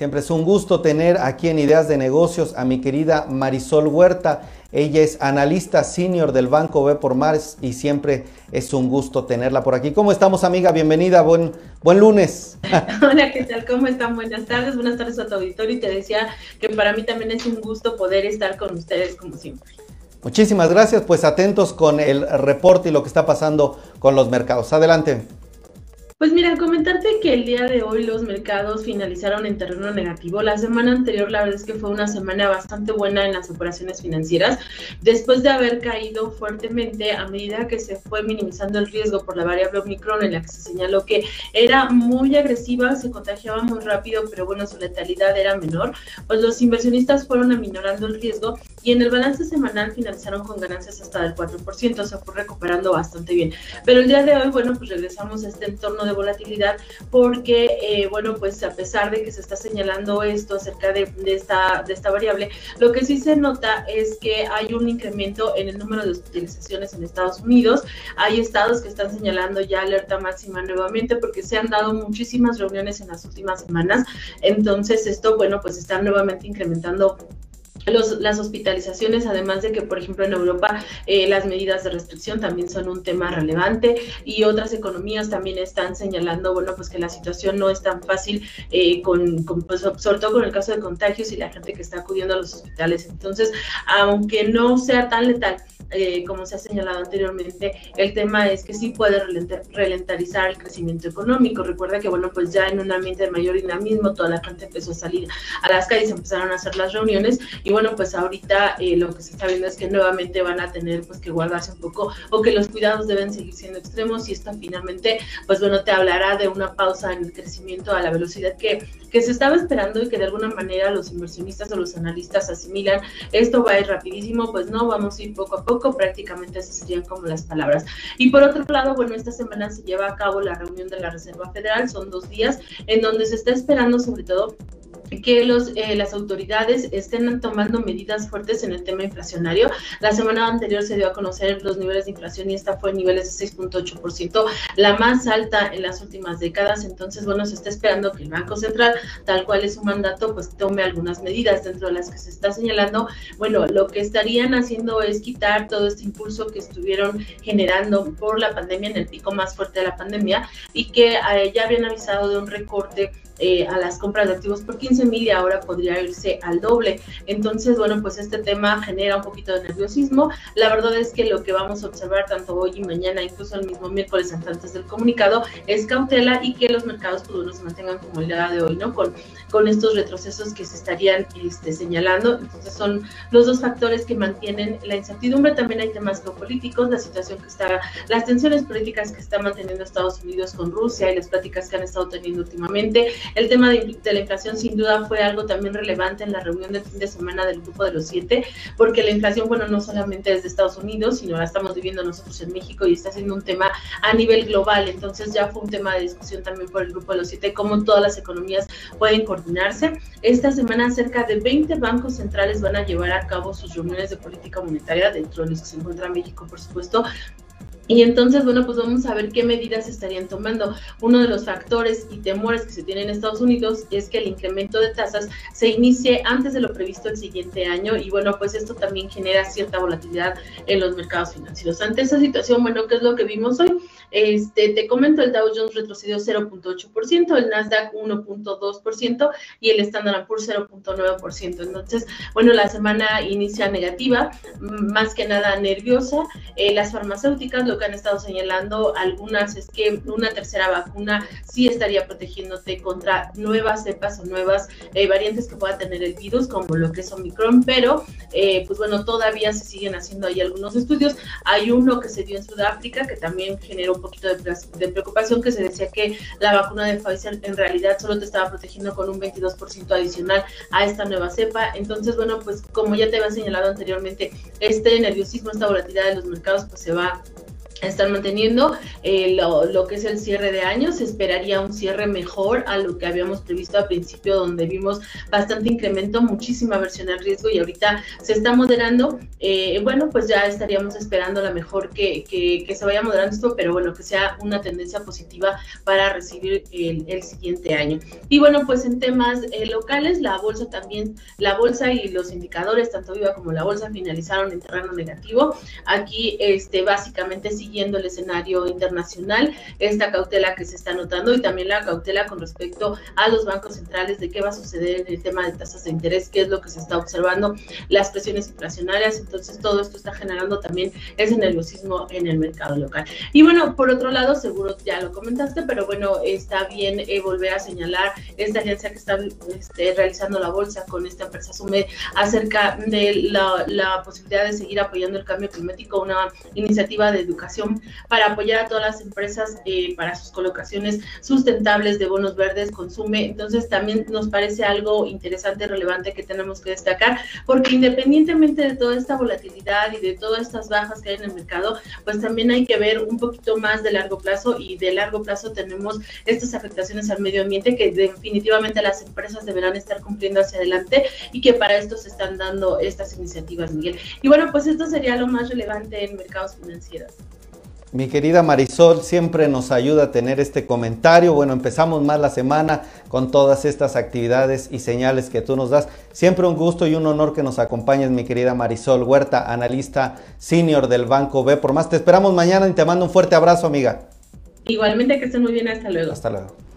Siempre es un gusto tener aquí en Ideas de Negocios a mi querida Marisol Huerta. Ella es analista senior del Banco B por Mars y siempre es un gusto tenerla por aquí. ¿Cómo estamos, amiga? Bienvenida, buen, buen lunes. Hola, ¿qué tal? ¿Cómo están? Buenas tardes, buenas tardes a tu auditorio y te decía que para mí también es un gusto poder estar con ustedes como siempre. Muchísimas gracias, pues atentos con el reporte y lo que está pasando con los mercados. Adelante. Pues mira, comentarte que el día de hoy los mercados finalizaron en terreno negativo. La semana anterior la verdad es que fue una semana bastante buena en las operaciones financieras, después de haber caído fuertemente a medida que se fue minimizando el riesgo por la variable Omicron en la que se señaló que era muy agresiva, se contagiaba muy rápido, pero bueno, su letalidad era menor, pues los inversionistas fueron aminorando el riesgo y en el balance semanal finalizaron con ganancias hasta del 4%, se fue recuperando bastante bien. Pero el día de hoy, bueno, pues regresamos a este entorno de volatilidad porque, eh, bueno, pues a pesar de que se está señalando esto acerca de, esta, de esta variable, lo que sí se nota es que hay un incremento en el número de hospitalizaciones en Estados Unidos. Hay estados que están señalando ya alerta máxima nuevamente porque se han dado muchísimas reuniones en las últimas semanas. Entonces, esto, bueno, pues está nuevamente incrementando las hospitalizaciones, además de que, por ejemplo, en Europa eh, las medidas de restricción también son un tema relevante y otras economías también están señalando, bueno, pues que la situación no es tan fácil, eh, con, pues, sobre todo con el caso de contagios y la gente que está acudiendo a los hospitales. Entonces, aunque no sea tan letal, eh, como se ha señalado anteriormente, el tema es que sí puede ralentizar el crecimiento económico. Recuerda que, bueno, pues ya en un ambiente de mayor dinamismo, toda la gente empezó a salir a las calles, empezaron a hacer las reuniones y bueno, pues ahorita eh, lo que se está viendo es que nuevamente van a tener pues que guardarse un poco o que los cuidados deben seguir siendo extremos y esto finalmente, pues bueno, te hablará de una pausa en el crecimiento a la velocidad que, que se estaba esperando y que de alguna manera los inversionistas o los analistas asimilan, esto va a ir rapidísimo, pues no, vamos a ir poco a poco prácticamente esas serían como las palabras. Y por otro lado, bueno, esta semana se lleva a cabo la reunión de la Reserva Federal, son dos días en donde se está esperando sobre todo que los, eh, las autoridades estén tomando medidas fuertes en el tema inflacionario. La semana anterior se dio a conocer los niveles de inflación y esta fue en niveles de 6.8%, la más alta en las últimas décadas. Entonces, bueno, se está esperando que el Banco Central, tal cual es su mandato, pues tome algunas medidas dentro de las que se está señalando. Bueno, lo que estarían haciendo es quitar todo este impulso que estuvieron generando por la pandemia, en el pico más fuerte de la pandemia, y que eh, ya habían avisado de un recorte eh, a las compras de activos por 15 mil y ahora podría irse al doble. Entonces, bueno, pues este tema genera un poquito de nerviosismo. La verdad es que lo que vamos a observar tanto hoy y mañana, incluso el mismo miércoles antes del comunicado, es cautela y que los mercados futuros se mantengan como el día de hoy, ¿no? Con, con estos retrocesos que se estarían este, señalando. Entonces, son los dos factores que mantienen la incertidumbre. También hay temas geopolíticos, la situación que está, las tensiones políticas que está manteniendo Estados Unidos con Rusia y las pláticas que han estado teniendo últimamente el tema de, la inflación sin duda fue algo también relevante en la reunión del fin de semana del grupo de los siete, porque la inflación, bueno, no solamente es de Estados Unidos, sino la estamos viviendo nosotros en México y está siendo un tema a nivel global. Entonces ya fue un tema de discusión también por el grupo de los siete, cómo todas las economías pueden coordinarse. Esta semana cerca de 20 bancos centrales van a llevar a cabo sus reuniones de política monetaria, dentro de los que se encuentra México, por supuesto, y entonces, bueno, pues vamos a ver qué medidas estarían tomando. Uno de los factores y temores que se tienen en Estados Unidos es que el incremento de tasas se inicie antes de lo previsto el siguiente año y bueno, pues esto también genera cierta volatilidad en los mercados financieros. Ante esa situación, bueno, ¿qué es lo que vimos hoy? Este, te comento, el Dow Jones retrocedió 0.8%, el Nasdaq 1.2% y el Standard Poor's 0.9%. Entonces, bueno, la semana inicia negativa, más que nada nerviosa. Eh, las farmacéuticas lo que han estado señalando algunas es que una tercera vacuna sí estaría protegiéndote contra nuevas cepas o nuevas eh, variantes que pueda tener el virus, como lo que es Omicron, pero eh, pues bueno, todavía se siguen haciendo ahí algunos estudios. Hay uno que se dio en Sudáfrica que también generó un poquito de, preocupación, que se decía que la vacuna de Pfizer en realidad solo te estaba protegiendo con un 22% adicional a esta nueva cepa. Entonces, bueno, pues como ya te había señalado anteriormente, este nerviosismo, esta volatilidad de los mercados, pues se va están manteniendo eh, lo, que es el cierre de años. Se esperaría un cierre mejor a lo que habíamos previsto al principio, donde vimos bastante incremento, muchísima versión al riesgo y ahorita se está moderando. Eh, bueno, pues ya estaríamos esperando a lo mejor que, que, se vaya moderando esto, pero bueno, que sea una tendencia positiva para recibir el, el siguiente año. Y bueno, pues en temas eh, locales, la bolsa también, la bolsa y los indicadores, tanto Viva como la bolsa, finalizaron en terreno negativo. Aquí, este, básicamente sí siguiendo el escenario internacional, esta cautela que se está notando y también la cautela con respecto a los bancos centrales de qué va a suceder en el tema de tasas de interés, qué es lo que se está observando, las presiones inflacionarias, entonces todo esto está generando también ese nerviosismo en el mercado local. Y bueno, por otro lado, seguro ya lo comentaste, pero bueno, está bien eh, volver a señalar esta agencia que está este, realizando la bolsa con esta empresa Sumed acerca de la, la posibilidad de seguir apoyando el cambio climático, una iniciativa de para apoyar a todas las empresas eh, para sus colocaciones sustentables de bonos verdes, consume. Entonces también nos parece algo interesante, relevante que tenemos que destacar, porque independientemente de toda esta volatilidad y de todas estas bajas que hay en el mercado, pues también hay que ver un poquito más de largo plazo y de largo plazo tenemos estas afectaciones al medio ambiente que definitivamente las empresas deberán estar cumpliendo hacia adelante y que para esto se están dando estas iniciativas, Miguel. Y bueno, pues esto sería lo más relevante en mercados financieros. Mi querida Marisol siempre nos ayuda a tener este comentario. Bueno, empezamos más la semana con todas estas actividades y señales que tú nos das. Siempre un gusto y un honor que nos acompañes, mi querida Marisol Huerta, analista senior del Banco B. Por más, te esperamos mañana y te mando un fuerte abrazo, amiga. Igualmente que estén muy bien, hasta luego. Hasta luego.